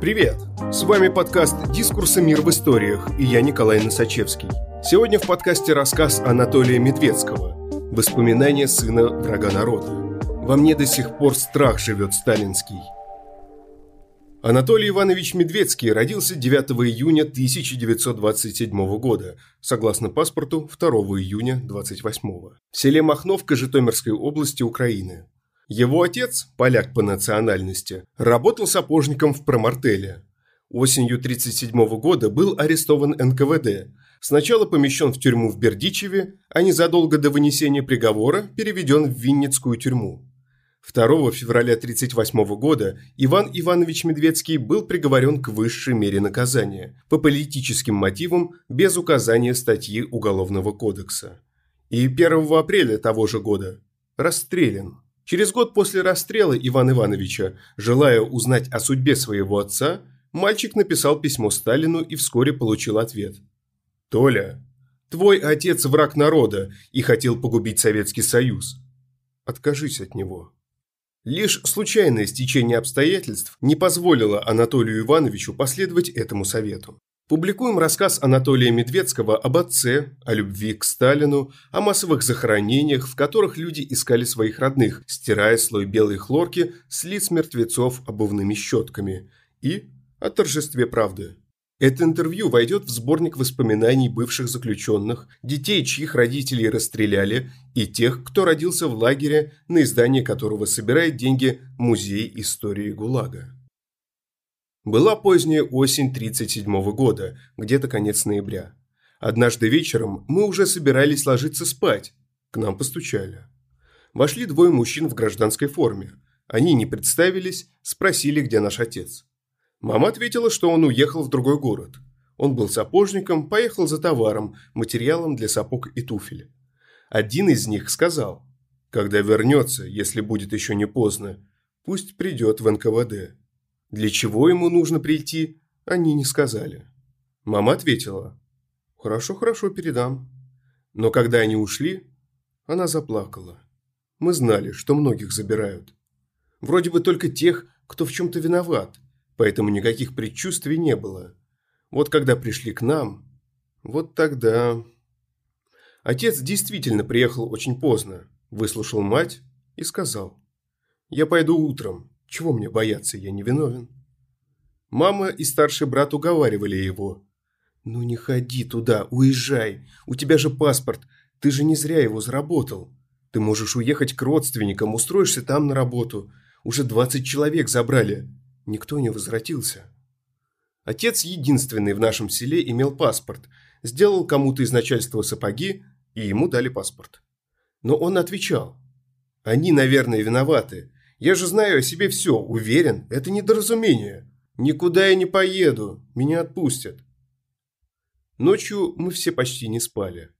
Привет! С вами подкаст «Дискурсы. Мир в историях» и я Николай Носачевский. Сегодня в подкасте рассказ Анатолия Медведского «Воспоминания сына врага народа». Во мне до сих пор страх живет сталинский. Анатолий Иванович Медведский родился 9 июня 1927 года, согласно паспорту 2 июня 28 в селе Махновка Житомирской области Украины. Его отец, поляк по национальности, работал сапожником в промартеле. Осенью 1937 года был арестован НКВД, сначала помещен в тюрьму в Бердичеве, а незадолго до вынесения приговора переведен в Винницкую тюрьму. 2 февраля 1938 года Иван Иванович Медведский был приговорен к высшей мере наказания по политическим мотивам без указания статьи Уголовного кодекса. И 1 апреля того же года расстрелян. Через год после расстрела Ивана Ивановича, желая узнать о судьбе своего отца, мальчик написал письмо Сталину и вскоре получил ответ. «Толя, твой отец враг народа и хотел погубить Советский Союз. Откажись от него». Лишь случайное стечение обстоятельств не позволило Анатолию Ивановичу последовать этому совету. Публикуем рассказ Анатолия Медведского об отце, о любви к Сталину, о массовых захоронениях, в которых люди искали своих родных, стирая слой белой хлорки с лиц мертвецов обувными щетками, и о торжестве правды. Это интервью войдет в сборник воспоминаний бывших заключенных, детей, чьих родителей расстреляли, и тех, кто родился в лагере, на издание которого собирает деньги Музей истории ГУЛАГа. Была поздняя осень 1937 года, где-то конец ноября. Однажды вечером мы уже собирались ложиться спать. К нам постучали. Вошли двое мужчин в гражданской форме. Они не представились, спросили, где наш отец. Мама ответила, что он уехал в другой город. Он был сапожником, поехал за товаром, материалом для сапог и туфель. Один из них сказал, когда вернется, если будет еще не поздно, пусть придет в НКВД. Для чего ему нужно прийти, они не сказали. Мама ответила, «Хорошо, хорошо, передам». Но когда они ушли, она заплакала. Мы знали, что многих забирают. Вроде бы только тех, кто в чем-то виноват, поэтому никаких предчувствий не было. Вот когда пришли к нам, вот тогда... Отец действительно приехал очень поздно, выслушал мать и сказал, «Я пойду утром, чего мне бояться, я не виновен. Мама и старший брат уговаривали его. «Ну не ходи туда, уезжай. У тебя же паспорт. Ты же не зря его заработал. Ты можешь уехать к родственникам, устроишься там на работу. Уже 20 человек забрали. Никто не возвратился». Отец единственный в нашем селе имел паспорт. Сделал кому-то из начальства сапоги, и ему дали паспорт. Но он отвечал. «Они, наверное, виноваты. Я же знаю о себе все, уверен, это недоразумение. Никуда я не поеду, меня отпустят. Ночью мы все почти не спали.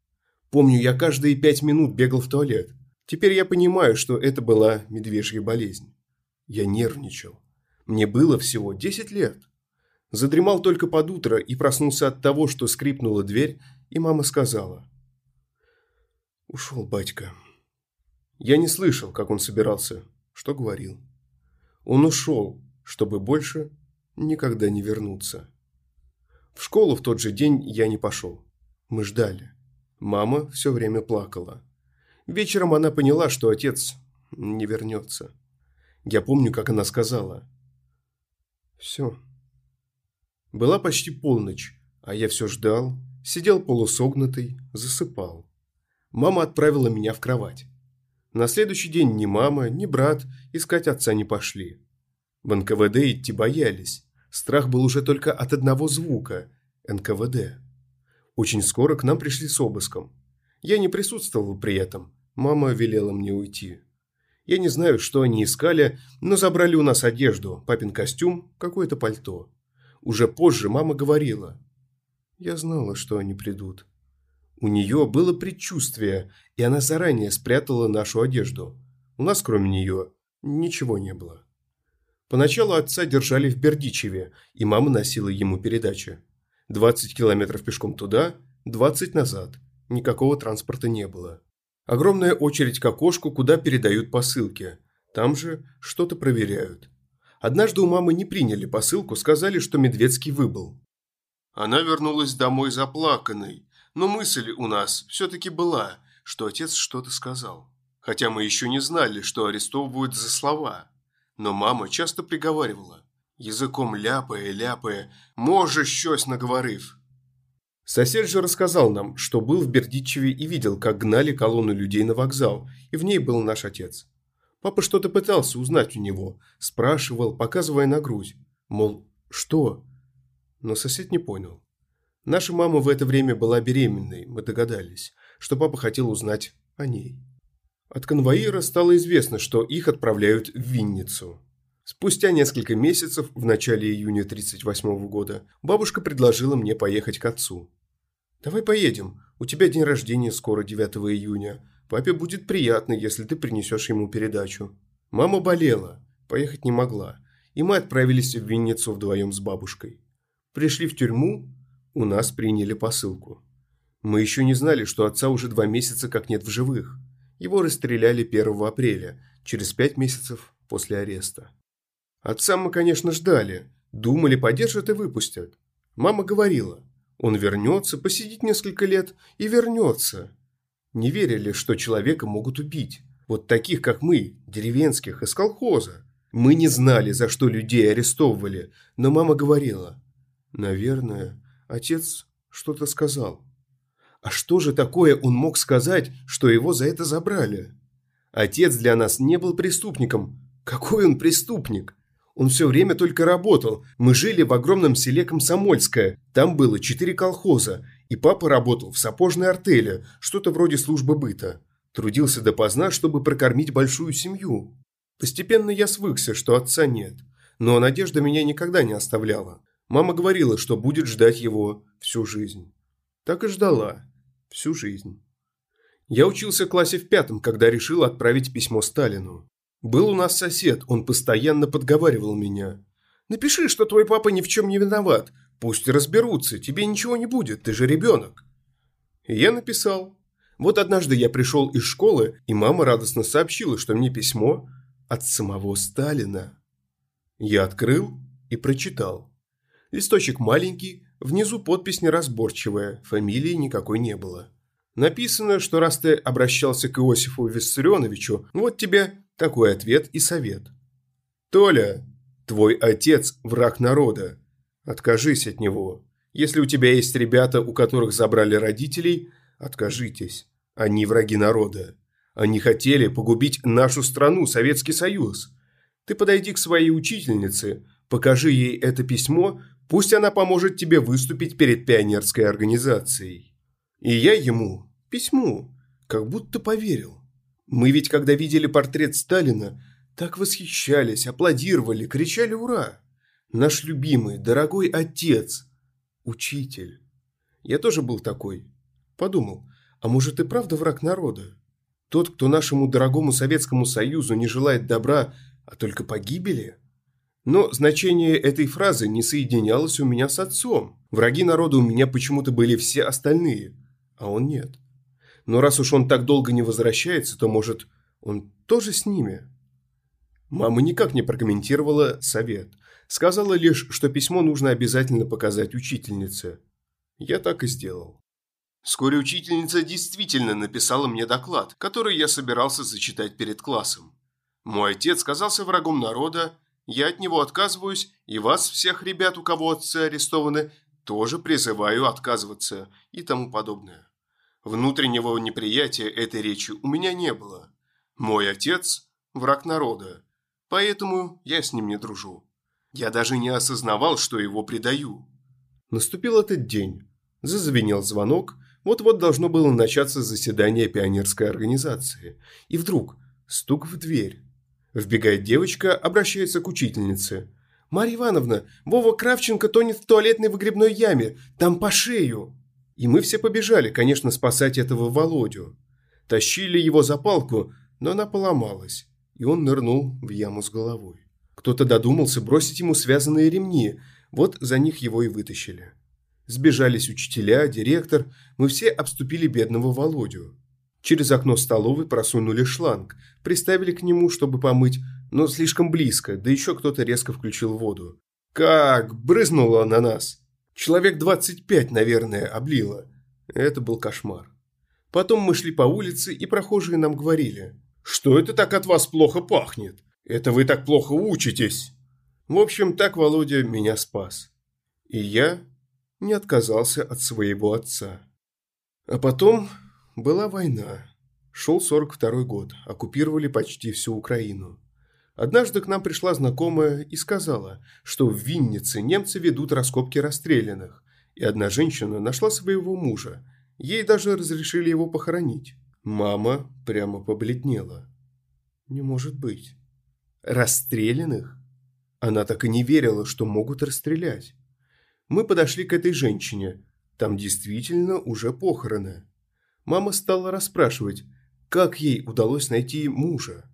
Помню, я каждые пять минут бегал в туалет. Теперь я понимаю, что это была медвежья болезнь. Я нервничал. Мне было всего 10 лет. Задремал только под утро и проснулся от того, что скрипнула дверь, и мама сказала. Ушел батька. Я не слышал, как он собирался что говорил. Он ушел, чтобы больше никогда не вернуться. В школу в тот же день я не пошел. Мы ждали. Мама все время плакала. Вечером она поняла, что отец не вернется. Я помню, как она сказала. Все. Была почти полночь, а я все ждал, сидел полусогнутый, засыпал. Мама отправила меня в кровать. На следующий день ни мама, ни брат искать отца не пошли. В НКВД идти боялись. Страх был уже только от одного звука – НКВД. Очень скоро к нам пришли с обыском. Я не присутствовал при этом. Мама велела мне уйти. Я не знаю, что они искали, но забрали у нас одежду, папин костюм, какое-то пальто. Уже позже мама говорила. Я знала, что они придут. У нее было предчувствие, и она заранее спрятала нашу одежду. У нас, кроме нее, ничего не было. Поначалу отца держали в Бердичеве, и мама носила ему передачи. 20 километров пешком туда, 20 назад. Никакого транспорта не было. Огромная очередь к окошку, куда передают посылки. Там же что-то проверяют. Однажды у мамы не приняли посылку, сказали, что Медведский выбыл. Она вернулась домой заплаканной, но мысль у нас все-таки была, что отец что-то сказал. Хотя мы еще не знали, что арестовывают за слова. Но мама часто приговаривала, языком ляпая, ляпая, «Може, щось наговорив». Сосед же рассказал нам, что был в Бердичеве и видел, как гнали колонну людей на вокзал, и в ней был наш отец. Папа что-то пытался узнать у него, спрашивал, показывая на грудь, мол, что? Но сосед не понял. Наша мама в это время была беременной, мы догадались, что папа хотел узнать о ней. От конвоира стало известно, что их отправляют в Винницу. Спустя несколько месяцев, в начале июня 1938 года, бабушка предложила мне поехать к отцу. «Давай поедем. У тебя день рождения скоро, 9 июня. Папе будет приятно, если ты принесешь ему передачу». Мама болела, поехать не могла, и мы отправились в Винницу вдвоем с бабушкой. Пришли в тюрьму, у нас приняли посылку. Мы еще не знали, что отца уже два месяца как нет в живых. Его расстреляли 1 апреля, через пять месяцев после ареста. Отца мы, конечно, ждали. Думали, подержат и выпустят. Мама говорила, он вернется, посидит несколько лет и вернется. Не верили, что человека могут убить. Вот таких, как мы, деревенских, из колхоза. Мы не знали, за что людей арестовывали, но мама говорила. Наверное, отец что-то сказал. А что же такое он мог сказать, что его за это забрали? Отец для нас не был преступником. Какой он преступник? Он все время только работал. Мы жили в огромном селе Комсомольское. Там было четыре колхоза. И папа работал в сапожной артели, что-то вроде службы быта. Трудился допоздна, чтобы прокормить большую семью. Постепенно я свыкся, что отца нет. Но надежда меня никогда не оставляла. Мама говорила, что будет ждать его всю жизнь. Так и ждала. Всю жизнь. Я учился в классе в пятом, когда решил отправить письмо Сталину. Был у нас сосед, он постоянно подговаривал меня. «Напиши, что твой папа ни в чем не виноват. Пусть разберутся, тебе ничего не будет, ты же ребенок». И я написал. Вот однажды я пришел из школы, и мама радостно сообщила, что мне письмо от самого Сталина. Я открыл и прочитал. Листочек маленький, внизу подпись неразборчивая, фамилии никакой не было. Написано, что раз ты обращался к Иосифу Виссарионовичу, вот тебе такой ответ и совет. «Толя, твой отец – враг народа. Откажись от него. Если у тебя есть ребята, у которых забрали родителей, откажитесь. Они враги народа. Они хотели погубить нашу страну, Советский Союз. Ты подойди к своей учительнице, покажи ей это письмо, пусть она поможет тебе выступить перед пионерской организацией». И я ему, письму, как будто поверил. Мы ведь, когда видели портрет Сталина, так восхищались, аплодировали, кричали «Ура!». Наш любимый, дорогой отец, учитель. Я тоже был такой. Подумал, а может и правда враг народа? Тот, кто нашему дорогому Советскому Союзу не желает добра, а только погибели? Но значение этой фразы не соединялось у меня с отцом. Враги народа у меня почему-то были все остальные, а он нет. Но раз уж он так долго не возвращается, то, может, он тоже с ними? Мама никак не прокомментировала совет. Сказала лишь, что письмо нужно обязательно показать учительнице. Я так и сделал. Вскоре учительница действительно написала мне доклад, который я собирался зачитать перед классом. Мой отец казался врагом народа, я от него отказываюсь, и вас, всех ребят, у кого отцы арестованы, тоже призываю отказываться и тому подобное. Внутреннего неприятия этой речи у меня не было. Мой отец – враг народа, поэтому я с ним не дружу. Я даже не осознавал, что его предаю. Наступил этот день. Зазвенел звонок, вот-вот должно было начаться заседание пионерской организации. И вдруг стук в дверь. Вбегает девочка, обращается к учительнице. «Марья Ивановна, Вова Кравченко тонет в туалетной выгребной яме, там по шею!» И мы все побежали, конечно, спасать этого Володю. Тащили его за палку, но она поломалась, и он нырнул в яму с головой. Кто-то додумался бросить ему связанные ремни, вот за них его и вытащили. Сбежались учителя, директор, мы все обступили бедного Володю. Через окно столовой просунули шланг, приставили к нему, чтобы помыть, но слишком близко, да еще кто-то резко включил воду. Как брызнуло на нас! Человек 25, наверное, облило. Это был кошмар. Потом мы шли по улице, и прохожие нам говорили, что это так от вас плохо пахнет? Это вы так плохо учитесь. В общем, так Володя меня спас. И я не отказался от своего отца. А потом была война. Шел 42 год, оккупировали почти всю Украину. Однажды к нам пришла знакомая и сказала, что в Виннице немцы ведут раскопки расстрелянных, и одна женщина нашла своего мужа. Ей даже разрешили его похоронить. Мама прямо побледнела. Не может быть. Расстрелянных? Она так и не верила, что могут расстрелять. Мы подошли к этой женщине. Там действительно уже похороны. Мама стала расспрашивать, как ей удалось найти мужа.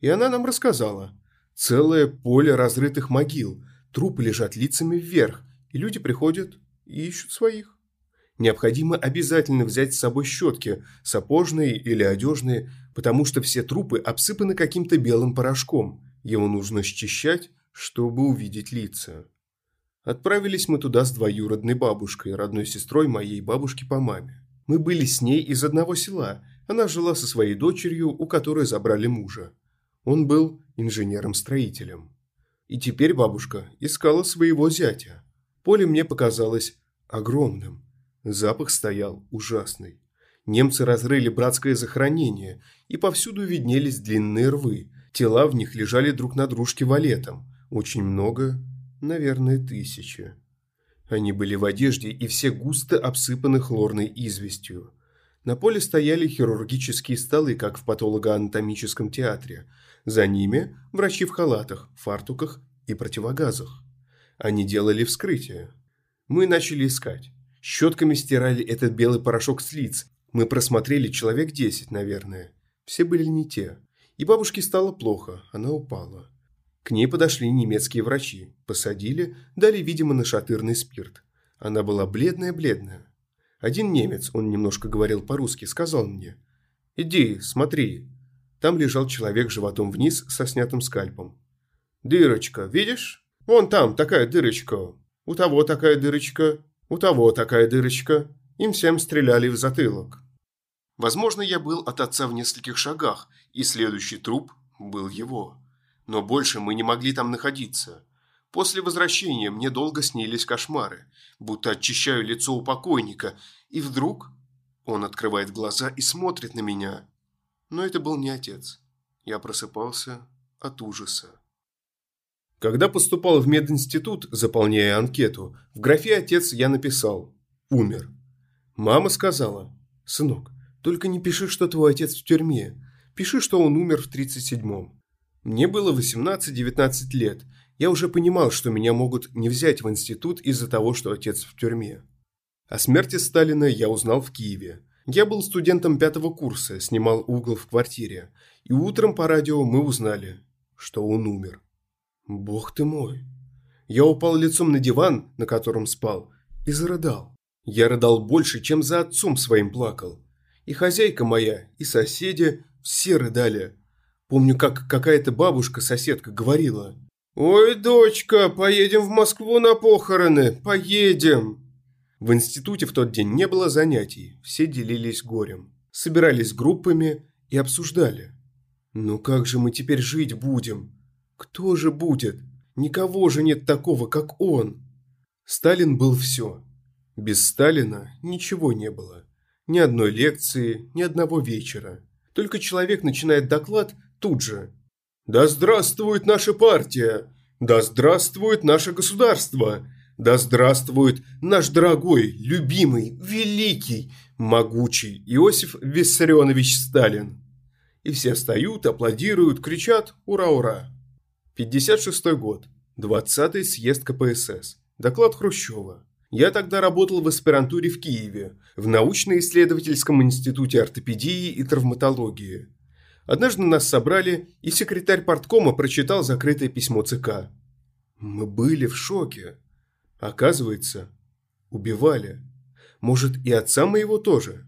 И она нам рассказала. Целое поле разрытых могил, трупы лежат лицами вверх, и люди приходят и ищут своих. Необходимо обязательно взять с собой щетки, сапожные или одежные, потому что все трупы обсыпаны каким-то белым порошком. Его нужно счищать, чтобы увидеть лица. Отправились мы туда с двоюродной бабушкой, родной сестрой моей бабушки по маме. Мы были с ней из одного села. Она жила со своей дочерью, у которой забрали мужа. Он был инженером-строителем. И теперь бабушка искала своего зятя. Поле мне показалось огромным. Запах стоял ужасный. Немцы разрыли братское захоронение, и повсюду виднелись длинные рвы. Тела в них лежали друг на дружке валетом. Очень много, наверное, тысячи. Они были в одежде и все густо обсыпаны хлорной известью. На поле стояли хирургические столы, как в патологоанатомическом театре – за ними врачи в халатах, фартуках и противогазах. Они делали вскрытие. Мы начали искать. Щетками стирали этот белый порошок с лиц. Мы просмотрели человек десять, наверное. Все были не те. И бабушке стало плохо, она упала. К ней подошли немецкие врачи, посадили, дали, видимо, нашатырный спирт. Она была бледная-бледная. Один немец, он немножко говорил по-русски, сказал мне, «Иди, смотри, там лежал человек животом вниз со снятым скальпом. «Дырочка, видишь? Вон там такая дырочка. У того такая дырочка. У того такая дырочка. Им всем стреляли в затылок». Возможно, я был от отца в нескольких шагах, и следующий труп был его. Но больше мы не могли там находиться. После возвращения мне долго снились кошмары, будто очищаю лицо у покойника, и вдруг он открывает глаза и смотрит на меня. Но это был не отец. Я просыпался от ужаса. Когда поступал в мединститут, заполняя анкету, в графе «Отец» я написал «Умер». Мама сказала «Сынок, только не пиши, что твой отец в тюрьме. Пиши, что он умер в 37-м». Мне было 18-19 лет. Я уже понимал, что меня могут не взять в институт из-за того, что отец в тюрьме. О смерти Сталина я узнал в Киеве. Я был студентом пятого курса, снимал угол в квартире, и утром по радио мы узнали, что он умер. Бог ты мой! Я упал лицом на диван, на котором спал, и зарыдал. Я рыдал больше, чем за отцом своим плакал. И хозяйка моя, и соседи все рыдали. Помню, как какая-то бабушка-соседка говорила. «Ой, дочка, поедем в Москву на похороны, поедем!» В институте в тот день не было занятий, все делились горем. Собирались группами и обсуждали. «Ну как же мы теперь жить будем? Кто же будет? Никого же нет такого, как он!» Сталин был все. Без Сталина ничего не было. Ни одной лекции, ни одного вечера. Только человек начинает доклад тут же. «Да здравствует наша партия! Да здравствует наше государство! Да здравствует наш дорогой, любимый, великий, могучий Иосиф Виссарионович Сталин. И все встают, аплодируют, кричат «Ура, ура!». 56 год. 20-й съезд КПСС. Доклад Хрущева. Я тогда работал в аспирантуре в Киеве, в научно-исследовательском институте ортопедии и травматологии. Однажды нас собрали, и секретарь парткома прочитал закрытое письмо ЦК. Мы были в шоке. Оказывается, убивали. Может, и отца моего тоже?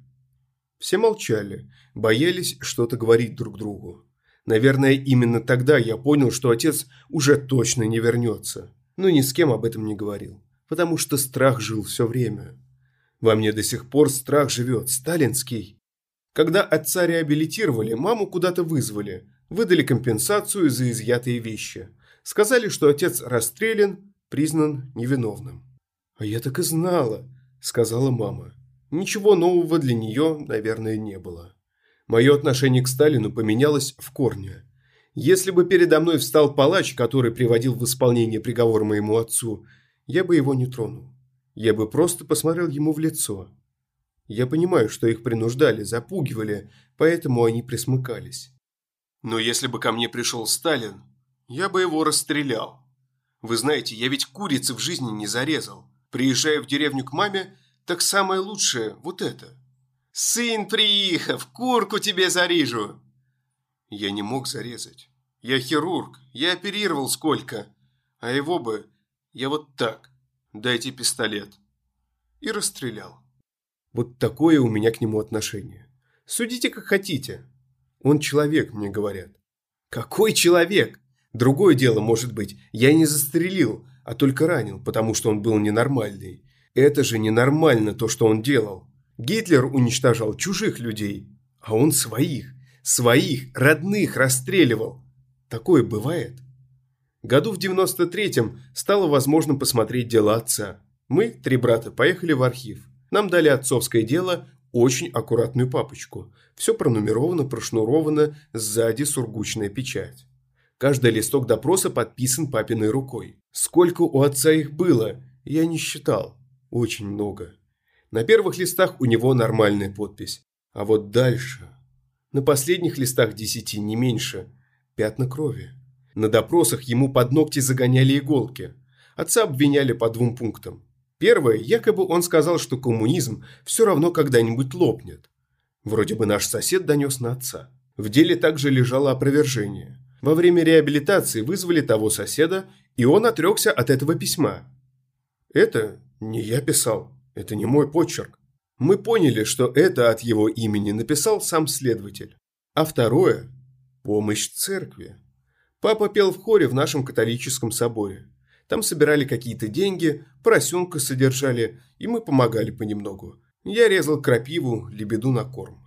Все молчали, боялись что-то говорить друг другу. Наверное, именно тогда я понял, что отец уже точно не вернется. Но ни с кем об этом не говорил, потому что страх жил все время. Во мне до сих пор страх живет, сталинский. Когда отца реабилитировали, маму куда-то вызвали, выдали компенсацию за изъятые вещи. Сказали, что отец расстрелян, признан невиновным. «А я так и знала», – сказала мама. Ничего нового для нее, наверное, не было. Мое отношение к Сталину поменялось в корне. Если бы передо мной встал палач, который приводил в исполнение приговор моему отцу, я бы его не тронул. Я бы просто посмотрел ему в лицо. Я понимаю, что их принуждали, запугивали, поэтому они присмыкались. Но если бы ко мне пришел Сталин, я бы его расстрелял. Вы знаете, я ведь курицы в жизни не зарезал. Приезжая в деревню к маме, так самое лучшее вот это. «Сын приехав, курку тебе зарежу!» Я не мог зарезать. Я хирург, я оперировал сколько. А его бы я вот так, дайте пистолет. И расстрелял. Вот такое у меня к нему отношение. Судите как хотите. Он человек, мне говорят. Какой человек? Другое дело, может быть, я не застрелил, а только ранил, потому что он был ненормальный. Это же ненормально, то, что он делал. Гитлер уничтожал чужих людей, а он своих, своих, родных расстреливал. Такое бывает. Году в 93-м стало возможным посмотреть дело отца. Мы, три брата, поехали в архив. Нам дали отцовское дело, очень аккуратную папочку. Все пронумеровано, прошнуровано, сзади сургучная печать. Каждый листок допроса подписан папиной рукой. Сколько у отца их было, я не считал. Очень много. На первых листах у него нормальная подпись. А вот дальше... На последних листах десяти, не меньше. Пятна крови. На допросах ему под ногти загоняли иголки. Отца обвиняли по двум пунктам. Первое, якобы он сказал, что коммунизм все равно когда-нибудь лопнет. Вроде бы наш сосед донес на отца. В деле также лежало опровержение. Во время реабилитации вызвали того соседа, и он отрекся от этого письма. Это не я писал, это не мой почерк. Мы поняли, что это от его имени написал сам следователь. А второе – помощь церкви. Папа пел в хоре в нашем католическом соборе. Там собирали какие-то деньги, поросенка содержали, и мы помогали понемногу. Я резал крапиву, лебеду на корм.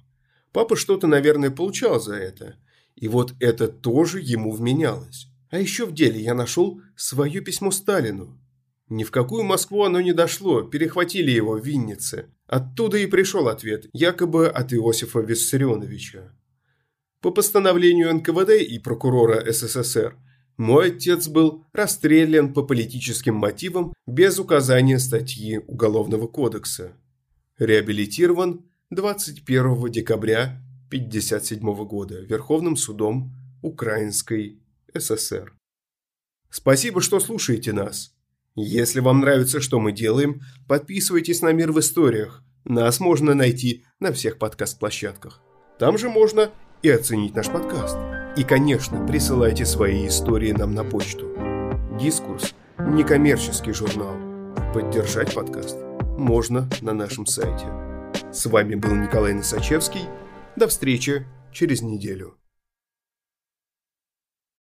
Папа что-то, наверное, получал за это. И вот это тоже ему вменялось. А еще в деле я нашел свое письмо Сталину. Ни в какую Москву оно не дошло, перехватили его в Виннице. Оттуда и пришел ответ, якобы от Иосифа Виссарионовича. По постановлению НКВД и прокурора СССР, мой отец был расстрелян по политическим мотивам без указания статьи Уголовного кодекса. Реабилитирован 21 декабря 1957 года Верховным судом Украинской ССР. Спасибо, что слушаете нас. Если вам нравится, что мы делаем, подписывайтесь на «Мир в историях». Нас можно найти на всех подкаст-площадках. Там же можно и оценить наш подкаст. И, конечно, присылайте свои истории нам на почту. Дискурс – некоммерческий журнал. Поддержать подкаст можно на нашем сайте. С вами был Николай Носачевский. До встречи через неделю.